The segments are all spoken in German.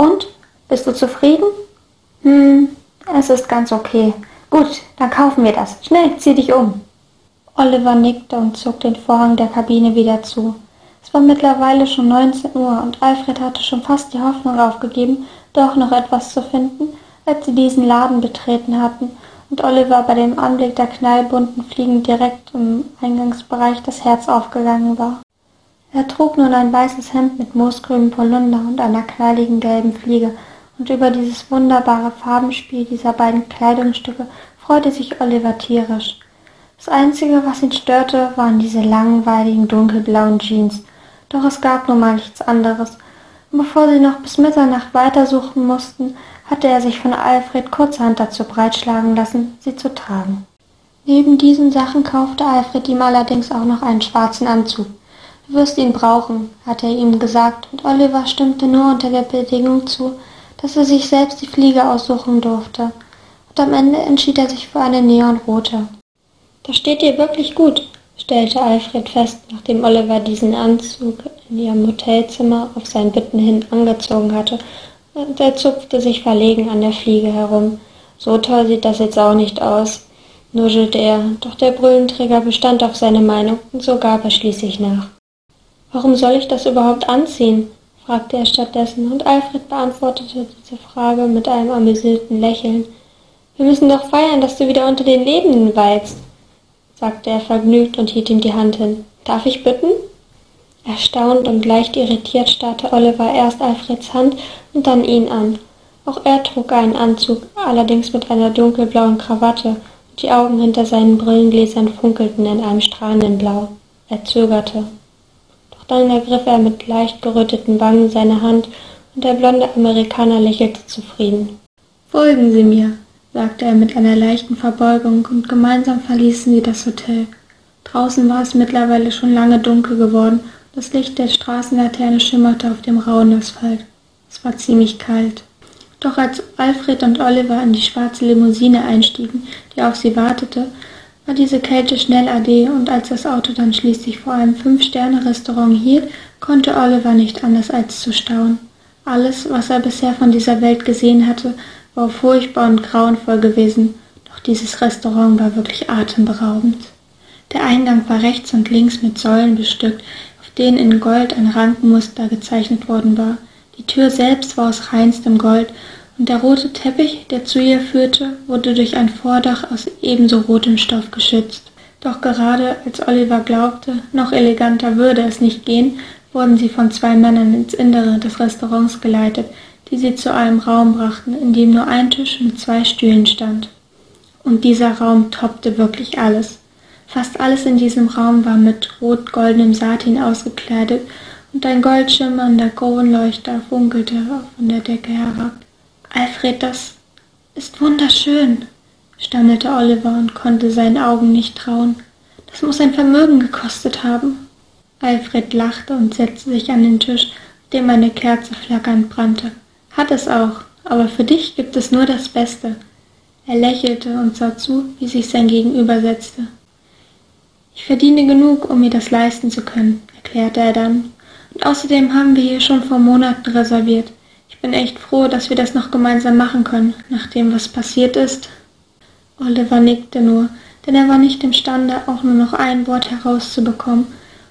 Und? Bist du zufrieden? Hm, es ist ganz okay. Gut, dann kaufen wir das. Schnell, zieh dich um. Oliver nickte und zog den Vorhang der Kabine wieder zu. Es war mittlerweile schon 19 Uhr und Alfred hatte schon fast die Hoffnung aufgegeben, doch noch etwas zu finden, als sie diesen Laden betreten hatten und Oliver bei dem Anblick der knallbunten Fliegen direkt im Eingangsbereich das Herz aufgegangen war. Er trug nun ein weißes Hemd mit moosgrünem Polunder und einer knalligen gelben Fliege, und über dieses wunderbare Farbenspiel dieser beiden Kleidungsstücke freute sich Oliver tierisch. Das Einzige, was ihn störte, waren diese langweiligen dunkelblauen Jeans, doch es gab nun mal nichts anderes, und bevor sie noch bis Mitternacht weitersuchen mussten, hatte er sich von Alfred kurzerhand dazu breitschlagen lassen, sie zu tragen. Neben diesen Sachen kaufte Alfred ihm allerdings auch noch einen schwarzen Anzug. Du wirst ihn brauchen, hatte er ihm gesagt, und Oliver stimmte nur unter der Bedingung zu, dass er sich selbst die Fliege aussuchen durfte. Und am Ende entschied er sich für eine neonrote. Das steht dir wirklich gut, stellte Alfred fest, nachdem Oliver diesen Anzug in ihrem Hotelzimmer auf sein Bitten hin angezogen hatte und er zupfte sich verlegen an der Fliege herum. So toll sieht das jetzt auch nicht aus, nuschelte er, doch der Brüllenträger bestand auf seine Meinung, und so gab er schließlich nach. Warum soll ich das überhaupt anziehen? fragte er stattdessen, und Alfred beantwortete diese Frage mit einem amüsierten Lächeln. Wir müssen doch feiern, dass du wieder unter den Lebenden weilst, sagte er vergnügt und hielt ihm die Hand hin. Darf ich bitten? Erstaunt und leicht irritiert starrte Oliver erst Alfreds Hand und dann ihn an. Auch er trug einen Anzug, allerdings mit einer dunkelblauen Krawatte, und die Augen hinter seinen Brillengläsern funkelten in einem strahlenden Blau. Er zögerte. Dann ergriff er mit leicht geröteten Wangen seine Hand, und der blonde Amerikaner lächelte zufrieden. Folgen Sie mir, sagte er mit einer leichten Verbeugung, und gemeinsam verließen sie das Hotel. Draußen war es mittlerweile schon lange dunkel geworden, das Licht der Straßenlaterne schimmerte auf dem rauen Asphalt. Es war ziemlich kalt. Doch als Alfred und Oliver in die schwarze Limousine einstiegen, die auf sie wartete, war diese Kälte schnell ade, und als das Auto dann schließlich vor einem Fünf-Sterne-Restaurant hielt, konnte Oliver nicht anders als zu staunen. Alles, was er bisher von dieser Welt gesehen hatte, war furchtbar und grauenvoll gewesen, doch dieses Restaurant war wirklich atemberaubend. Der Eingang war rechts und links mit Säulen bestückt, denen in Gold ein Rankenmuster gezeichnet worden war. Die Tür selbst war aus reinstem Gold, der rote Teppich, der zu ihr führte, wurde durch ein Vordach aus ebenso rotem Stoff geschützt. Doch gerade als Oliver glaubte, noch eleganter würde es nicht gehen, wurden sie von zwei Männern ins Innere des Restaurants geleitet, die sie zu einem Raum brachten, in dem nur ein Tisch mit zwei Stühlen stand. Und dieser Raum toppte wirklich alles. Fast alles in diesem Raum war mit rot-goldenem Satin ausgekleidet und ein goldschimmernder Kronleuchter funkelte von der Decke herab. Alfred, das ist wunderschön, stammelte Oliver und konnte seinen Augen nicht trauen. Das muss ein Vermögen gekostet haben. Alfred lachte und setzte sich an den Tisch, auf dem eine Kerze flackernd brannte. Hat es auch, aber für dich gibt es nur das Beste. Er lächelte und sah zu, wie sich sein Gegenüber setzte. Ich verdiene genug, um mir das leisten zu können, erklärte er dann. Und außerdem haben wir hier schon vor Monaten reserviert. Bin echt froh, dass wir das noch gemeinsam machen können, nachdem was passiert ist. Oliver nickte nur, denn er war nicht imstande, auch nur noch ein Wort herauszubekommen.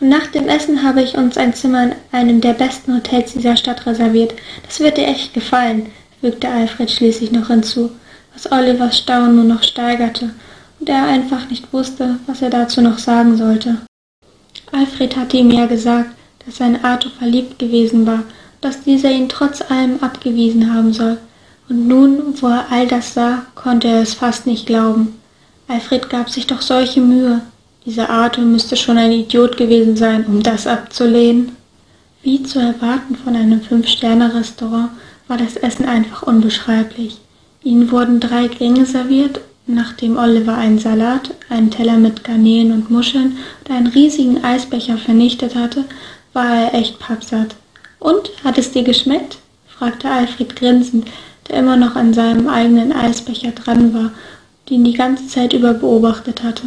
Und nach dem Essen habe ich uns ein Zimmer in einem der besten Hotels dieser Stadt reserviert. Das wird dir echt gefallen, fügte Alfred schließlich noch hinzu, was Olivers Staunen nur noch steigerte der einfach nicht wusste, was er dazu noch sagen sollte. Alfred hatte ihm ja gesagt, dass er in Arthur verliebt gewesen war, dass dieser ihn trotz allem abgewiesen haben soll. Und nun, wo er all das sah, konnte er es fast nicht glauben. Alfred gab sich doch solche Mühe. Dieser Arthur müsste schon ein Idiot gewesen sein, um das abzulehnen. Wie zu erwarten von einem Fünf-Sterne-Restaurant war das Essen einfach unbeschreiblich. Ihnen wurden drei Gänge serviert Nachdem Oliver einen Salat, einen Teller mit Garnelen und Muscheln und einen riesigen Eisbecher vernichtet hatte, war er echt pappsatt. Und, hat es dir geschmeckt? fragte Alfred grinsend, der immer noch an seinem eigenen Eisbecher dran war und ihn die ganze Zeit über beobachtet hatte.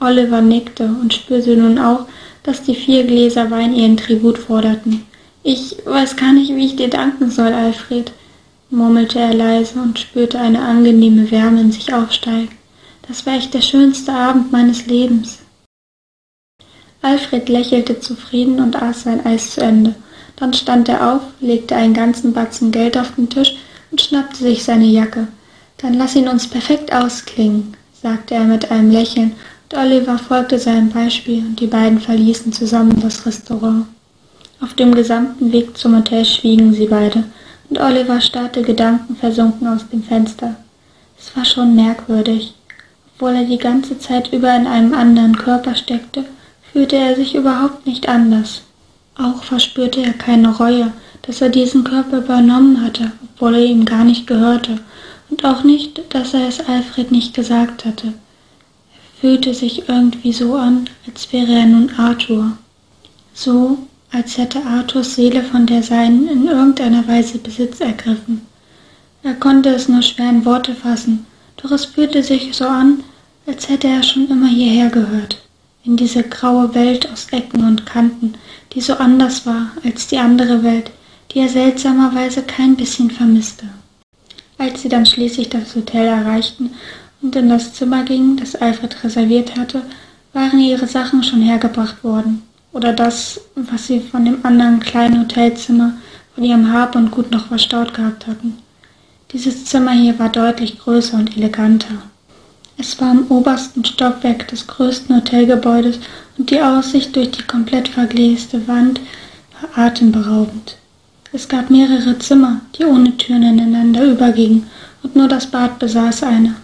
Oliver nickte und spürte nun auch, dass die vier Gläser Wein ihren Tribut forderten. Ich weiß gar nicht, wie ich dir danken soll, Alfred, murmelte er leise und spürte eine angenehme Wärme in sich aufsteigen. Das war echt der schönste Abend meines Lebens. Alfred lächelte zufrieden und aß sein Eis zu Ende. Dann stand er auf, legte einen ganzen Batzen Geld auf den Tisch und schnappte sich seine Jacke. Dann lass ihn uns perfekt ausklingen, sagte er mit einem Lächeln, und Oliver folgte seinem Beispiel und die beiden verließen zusammen das Restaurant. Auf dem gesamten Weg zum Hotel schwiegen sie beide, und Oliver starrte gedankenversunken aus dem Fenster. Es war schon merkwürdig. Obwohl er die ganze Zeit über in einem anderen Körper steckte, fühlte er sich überhaupt nicht anders. Auch verspürte er keine Reue, dass er diesen Körper übernommen hatte, obwohl er ihm gar nicht gehörte, und auch nicht, dass er es Alfred nicht gesagt hatte. Er fühlte sich irgendwie so an, als wäre er nun Arthur. So, als hätte Arthurs Seele von der seinen in irgendeiner Weise Besitz ergriffen. Er konnte es nur schwer in Worte fassen, doch es fühlte sich so an, als hätte er schon immer hierher gehört, in diese graue Welt aus Ecken und Kanten, die so anders war als die andere Welt, die er seltsamerweise kein bisschen vermisste. Als sie dann schließlich das Hotel erreichten und in das Zimmer gingen, das Alfred reserviert hatte, waren ihre Sachen schon hergebracht worden, oder das, was sie von dem anderen kleinen Hotelzimmer von ihrem Hab und Gut noch verstaut gehabt hatten. Dieses Zimmer hier war deutlich größer und eleganter. Es war im obersten Stockwerk des größten Hotelgebäudes und die Aussicht durch die komplett vergläste Wand war atemberaubend. Es gab mehrere Zimmer, die ohne Türen ineinander übergingen, und nur das Bad besaß eine.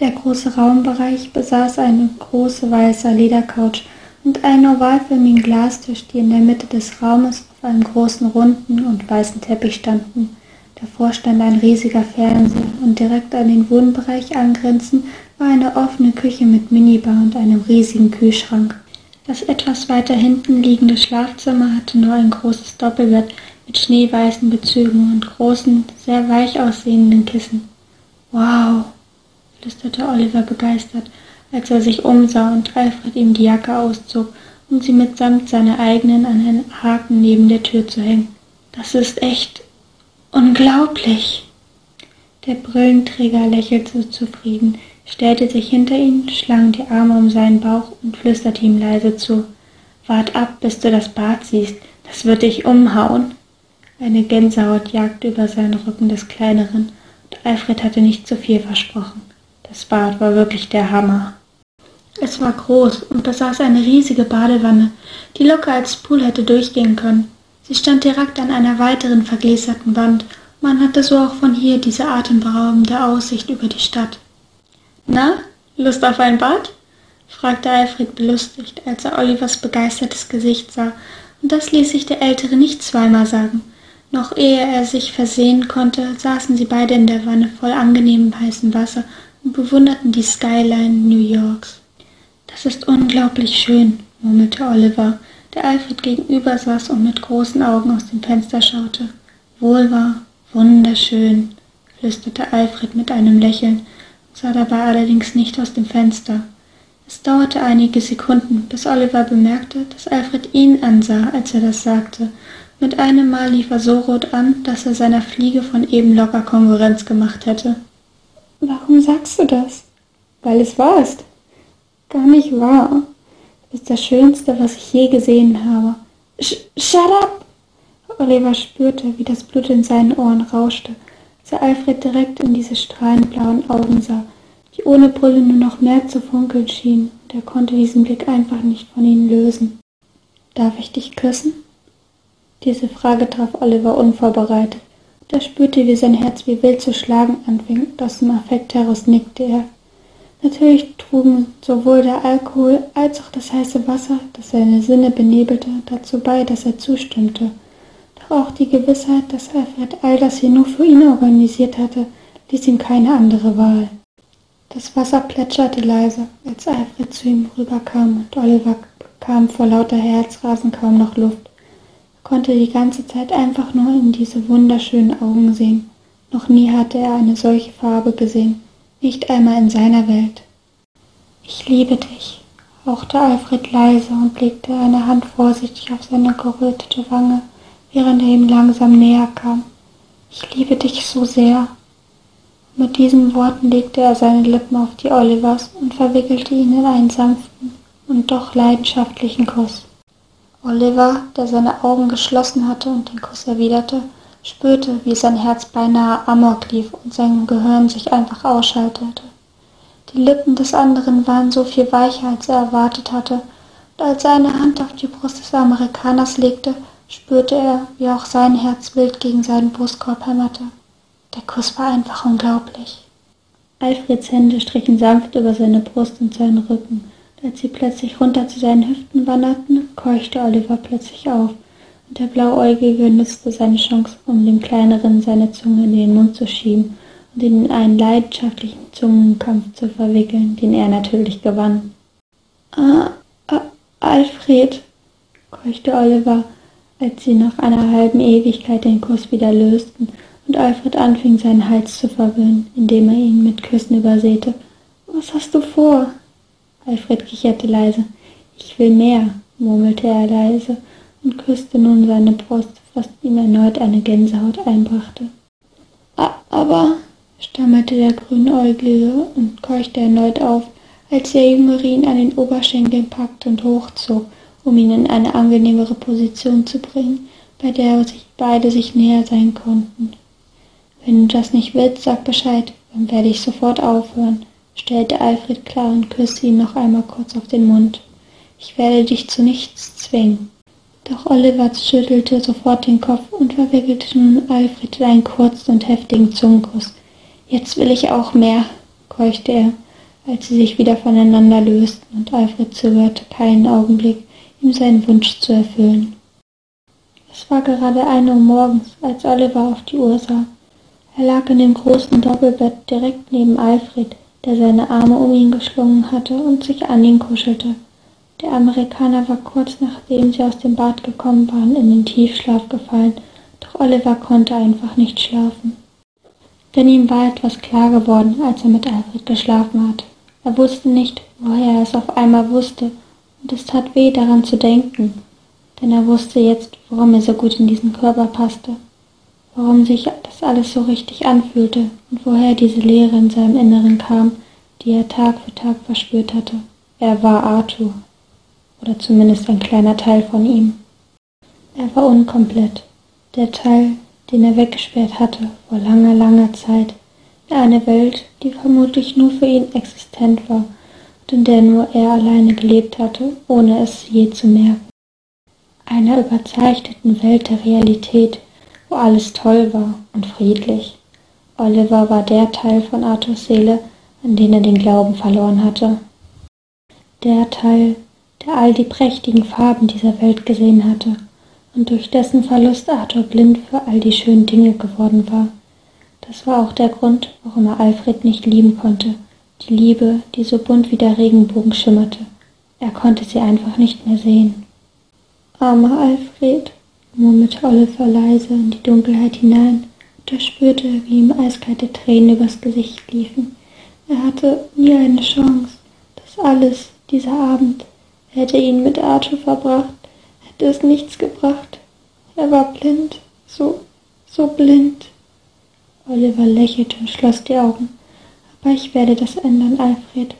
Der große Raumbereich besaß eine große weiße Ledercouch und einen ovalförmigen Glastisch, die in der Mitte des Raumes auf einem großen runden und weißen Teppich standen. Davor stand ein riesiger Fernseher und direkt an den Wohnbereich angrenzend war eine offene Küche mit Minibar und einem riesigen Kühlschrank. Das etwas weiter hinten liegende Schlafzimmer hatte nur ein großes Doppelbett mit schneeweißen Bezügen und großen, sehr weich aussehenden Kissen. Wow, flüsterte Oliver begeistert, als er sich umsah und Alfred ihm die Jacke auszog, um sie mitsamt seiner eigenen an einen Haken neben der Tür zu hängen. Das ist echt unglaublich. Der Brillenträger lächelte zufrieden, stellte sich hinter ihn, schlang die Arme um seinen Bauch und flüsterte ihm leise zu. Wart ab, bis du das Bad siehst, das wird dich umhauen. Eine Gänsehaut jagte über seinen Rücken des Kleineren, und Alfred hatte nicht zu viel versprochen. Das Bad war wirklich der Hammer. Es war groß und besaß eine riesige Badewanne, die locker als Pool hätte durchgehen können. Sie stand direkt an einer weiteren vergläserten Wand. Man hatte so auch von hier diese atemberaubende Aussicht über die Stadt. Na, Lust auf ein Bad? fragte Alfred belustigt, als er Olivers begeistertes Gesicht sah, und das ließ sich der Ältere nicht zweimal sagen. Noch ehe er sich versehen konnte, saßen sie beide in der Wanne voll angenehmem heißem Wasser und bewunderten die Skyline New Yorks. Das ist unglaublich schön, murmelte Oliver, der Alfred gegenüber saß und mit großen Augen aus dem Fenster schaute. Wohl wahr, wunderschön, flüsterte Alfred mit einem Lächeln, sah dabei allerdings nicht aus dem Fenster. Es dauerte einige Sekunden, bis Oliver bemerkte, dass Alfred ihn ansah, als er das sagte. Mit einem Mal lief er so rot an, dass er seiner Fliege von eben locker Konkurrenz gemacht hätte. Warum sagst du das? Weil es wahr ist. Gar nicht wahr. Du bist das Schönste, was ich je gesehen habe. Sh shut up! Oliver spürte, wie das Blut in seinen Ohren rauschte als er Alfred direkt in diese strahlend blauen Augen sah, die ohne Brille nur noch mehr zu funkeln schienen, und er konnte diesen Blick einfach nicht von ihnen lösen. Darf ich dich küssen? Diese Frage traf Oliver unvorbereitet. Er spürte, wie sein Herz wie wild zu schlagen anfing, und aus dem Affekt heraus nickte er. Natürlich trugen sowohl der Alkohol als auch das heiße Wasser, das seine Sinne benebelte, dazu bei, dass er zustimmte auch die Gewissheit, dass Alfred all das hier nur für ihn organisiert hatte, ließ ihm keine andere Wahl. Das Wasser plätscherte leise, als Alfred zu ihm rüberkam, und Oliver bekam vor lauter Herzrasen kaum noch Luft. Er konnte die ganze Zeit einfach nur in diese wunderschönen Augen sehen. Noch nie hatte er eine solche Farbe gesehen, nicht einmal in seiner Welt. Ich liebe dich, hauchte Alfred leise und legte eine Hand vorsichtig auf seine gerötete Wange während er ihm langsam näher kam. Ich liebe dich so sehr. Mit diesen Worten legte er seine Lippen auf die Olivers und verwickelte ihn in einen sanften und doch leidenschaftlichen Kuss. Oliver, der seine Augen geschlossen hatte und den Kuss erwiderte, spürte, wie sein Herz beinahe amok lief und sein Gehirn sich einfach ausschaltete. Die Lippen des anderen waren so viel weicher, als er erwartet hatte, und als er eine Hand auf die Brust des Amerikaners legte, spürte er, wie auch sein Herz wild gegen seinen Brustkorb hämmerte. Der Kuss war einfach unglaublich. Alfreds Hände strichen sanft über seine Brust und seinen Rücken, und als sie plötzlich runter zu seinen Hüften wanderten, keuchte Oliver plötzlich auf, der Blauäugige nutzte seine Chance, um dem Kleineren seine Zunge in den Mund zu schieben und ihn in einen leidenschaftlichen Zungenkampf zu verwickeln, den er natürlich gewann. Ah, ah Alfred, keuchte Oliver, als sie nach einer halben Ewigkeit den Kuss wieder lösten und Alfred anfing, seinen Hals zu verwöhnen, indem er ihn mit Küssen übersäte. Was hast du vor? Alfred kicherte leise. Ich will mehr, murmelte er leise und küsste nun seine Brust, was ihm erneut eine Gänsehaut einbrachte. Aber, stammelte der Grünäugige und keuchte erneut auf, als der Jüngere ihn an den Oberschenkeln packte und hochzog, um ihn in eine angenehmere Position zu bringen, bei der sich beide sich näher sein konnten. Wenn du das nicht willst, sag Bescheid, dann werde ich sofort aufhören, stellte Alfred klar und küsste ihn noch einmal kurz auf den Mund. Ich werde dich zu nichts zwingen. Doch Oliver schüttelte sofort den Kopf und verwickelte nun Alfred in einen kurzen und heftigen Zungenkuss. Jetzt will ich auch mehr, keuchte er, als sie sich wieder voneinander lösten und Alfred zögerte keinen Augenblick, ihm seinen Wunsch zu erfüllen. Es war gerade ein Uhr morgens, als Oliver auf die Uhr sah. Er lag in dem großen Doppelbett direkt neben Alfred, der seine Arme um ihn geschlungen hatte und sich an ihn kuschelte. Der Amerikaner war kurz nachdem sie aus dem Bad gekommen waren in den Tiefschlaf gefallen, doch Oliver konnte einfach nicht schlafen. Denn ihm war etwas klar geworden, als er mit Alfred geschlafen hatte. Er wusste nicht, woher er es auf einmal wusste, und es tat weh daran zu denken, denn er wusste jetzt, warum er so gut in diesen Körper passte warum sich das alles so richtig anfühlte und woher diese Leere in seinem Inneren kam, die er Tag für Tag verspürt hatte. Er war Arthur, oder zumindest ein kleiner Teil von ihm. Er war unkomplett, der Teil, den er weggesperrt hatte vor langer, langer Zeit, in eine Welt, die vermutlich nur für ihn existent war und in der nur er alleine gelebt hatte, ohne es je zu merken. Einer überzeichneten Welt der Realität, wo alles toll war und friedlich. Oliver war der Teil von Arthurs Seele, an den er den Glauben verloren hatte. Der Teil, der all die prächtigen Farben dieser Welt gesehen hatte und durch dessen Verlust Arthur blind für all die schönen Dinge geworden war. Das war auch der Grund, warum er Alfred nicht lieben konnte, die Liebe, die so bunt wie der Regenbogen schimmerte. Er konnte sie einfach nicht mehr sehen. Armer Alfred, murmelte Oliver leise in die Dunkelheit hinein. Da spürte er, wie ihm eiskalte Tränen übers Gesicht liefen. Er hatte nie eine Chance. Das alles, dieser Abend, hätte ihn mit Arthur verbracht, hätte es nichts gebracht. Er war blind, so, so blind. Oliver lächelte und schloss die Augen. Aber ich werde das ändern, Alfred.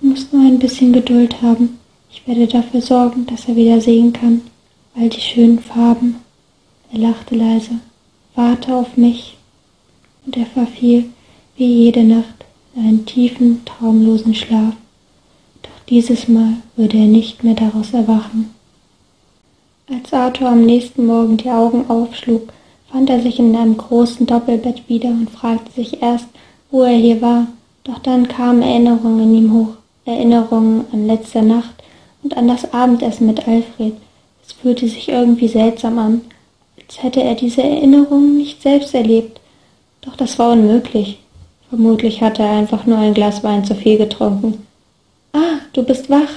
Du musst nur ein bisschen Geduld haben. Ich werde dafür sorgen, dass er wieder sehen kann all die schönen Farben. Er lachte leise. Warte auf mich. Und er verfiel wie jede Nacht in einen tiefen, traumlosen Schlaf. Dieses Mal würde er nicht mehr daraus erwachen. Als Arthur am nächsten Morgen die Augen aufschlug, fand er sich in einem großen Doppelbett wieder und fragte sich erst, wo er hier war. Doch dann kamen Erinnerungen in ihm hoch, Erinnerungen an letzte Nacht und an das Abendessen mit Alfred, es fühlte sich irgendwie seltsam an, als hätte er diese Erinnerungen nicht selbst erlebt. Doch das war unmöglich. Vermutlich hatte er einfach nur ein Glas Wein zu viel getrunken. Ah, du bist wach.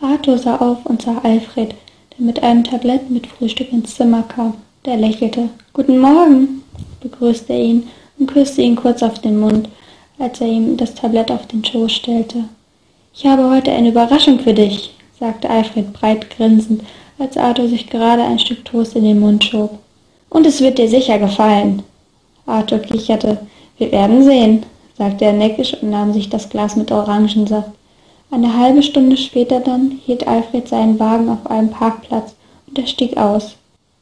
Arthur sah auf und sah Alfred, der mit einem Tablett mit Frühstück ins Zimmer kam. Der lächelte. Guten Morgen, begrüßte er ihn und küsste ihn kurz auf den Mund, als er ihm das Tablett auf den Schoß stellte. Ich habe heute eine Überraschung für dich, sagte Alfred breit grinsend, als Arthur sich gerade ein Stück Toast in den Mund schob. Und es wird dir sicher gefallen. Arthur kicherte. Wir werden sehen, sagte er neckisch und nahm sich das Glas mit Orangensaft. Eine halbe Stunde später dann hielt Alfred seinen Wagen auf einem Parkplatz und er stieg aus.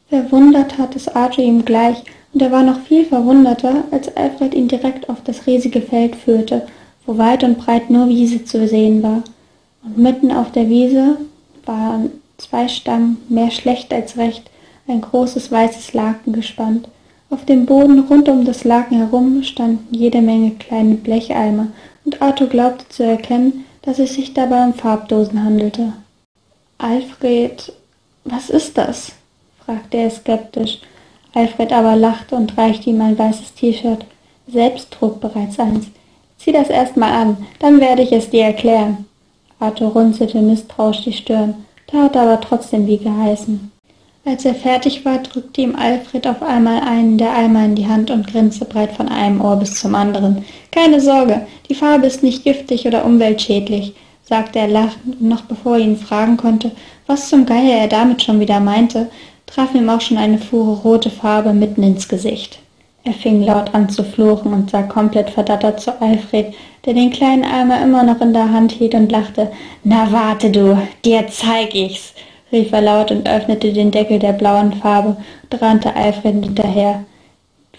Verwundert tat es Arthur ihm gleich, und er war noch viel verwunderter, als Alfred ihn direkt auf das riesige Feld führte, wo weit und breit nur Wiese zu sehen war. Und mitten auf der Wiese waren zwei Stangen, mehr schlecht als recht, ein großes weißes Laken gespannt. Auf dem Boden rund um das Laken herum standen jede Menge kleine Blecheimer, und Arthur glaubte zu erkennen, dass es sich dabei um Farbdosen handelte. Alfred, was ist das? fragte er skeptisch. Alfred aber lachte und reichte ihm ein weißes T-Shirt. Selbst trug bereits eins. Zieh das erst mal an, dann werde ich es dir erklären. Arthur runzelte misstrauisch die Stirn, tat aber trotzdem wie geheißen. Als er fertig war, drückte ihm Alfred auf einmal einen der Eimer in die Hand und grinste breit von einem Ohr bis zum anderen. Keine Sorge, die Farbe ist nicht giftig oder umweltschädlich, sagte er lachend, und noch bevor er ihn fragen konnte, was zum Geier er damit schon wieder meinte, traf ihm auch schon eine Fuhre rote Farbe mitten ins Gesicht. Er fing laut an zu fluchen und sah komplett verdattert zu Alfred, der den kleinen Eimer immer noch in der Hand hielt und lachte. Na warte du, dir zeig ich's rief er laut und öffnete den Deckel der blauen Farbe und rannte Alfred hinterher.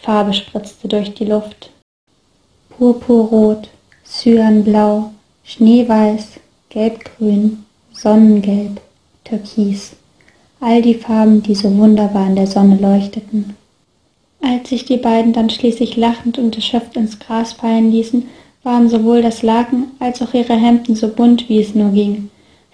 Farbe spritzte durch die Luft. Purpurrot, Cyanblau, Schneeweiß, Gelbgrün, Sonnengelb, Türkis. All die Farben, die so wunderbar in der Sonne leuchteten. Als sich die beiden dann schließlich lachend und erschöpft ins Gras fallen ließen, waren sowohl das Laken als auch ihre Hemden so bunt, wie es nur ging.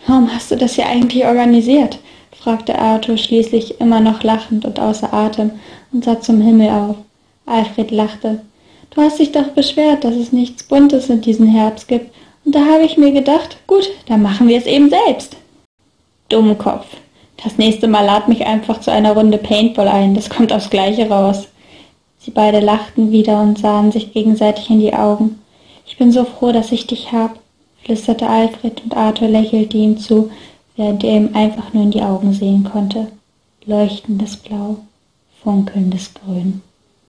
Warum hast du das hier eigentlich organisiert? fragte Arthur schließlich immer noch lachend und außer Atem und sah zum Himmel auf. Alfred lachte. Du hast dich doch beschwert, dass es nichts Buntes in diesem Herbst gibt, und da habe ich mir gedacht, gut, dann machen wir es eben selbst. Dummkopf. Das nächste Mal lad mich einfach zu einer Runde Paintball ein, das kommt aufs Gleiche raus. Sie beide lachten wieder und sahen sich gegenseitig in die Augen. Ich bin so froh, dass ich dich hab flüsterte Alfred und Arthur lächelte ihm zu, während er ihm einfach nur in die Augen sehen konnte. Leuchtendes Blau, funkelndes Grün.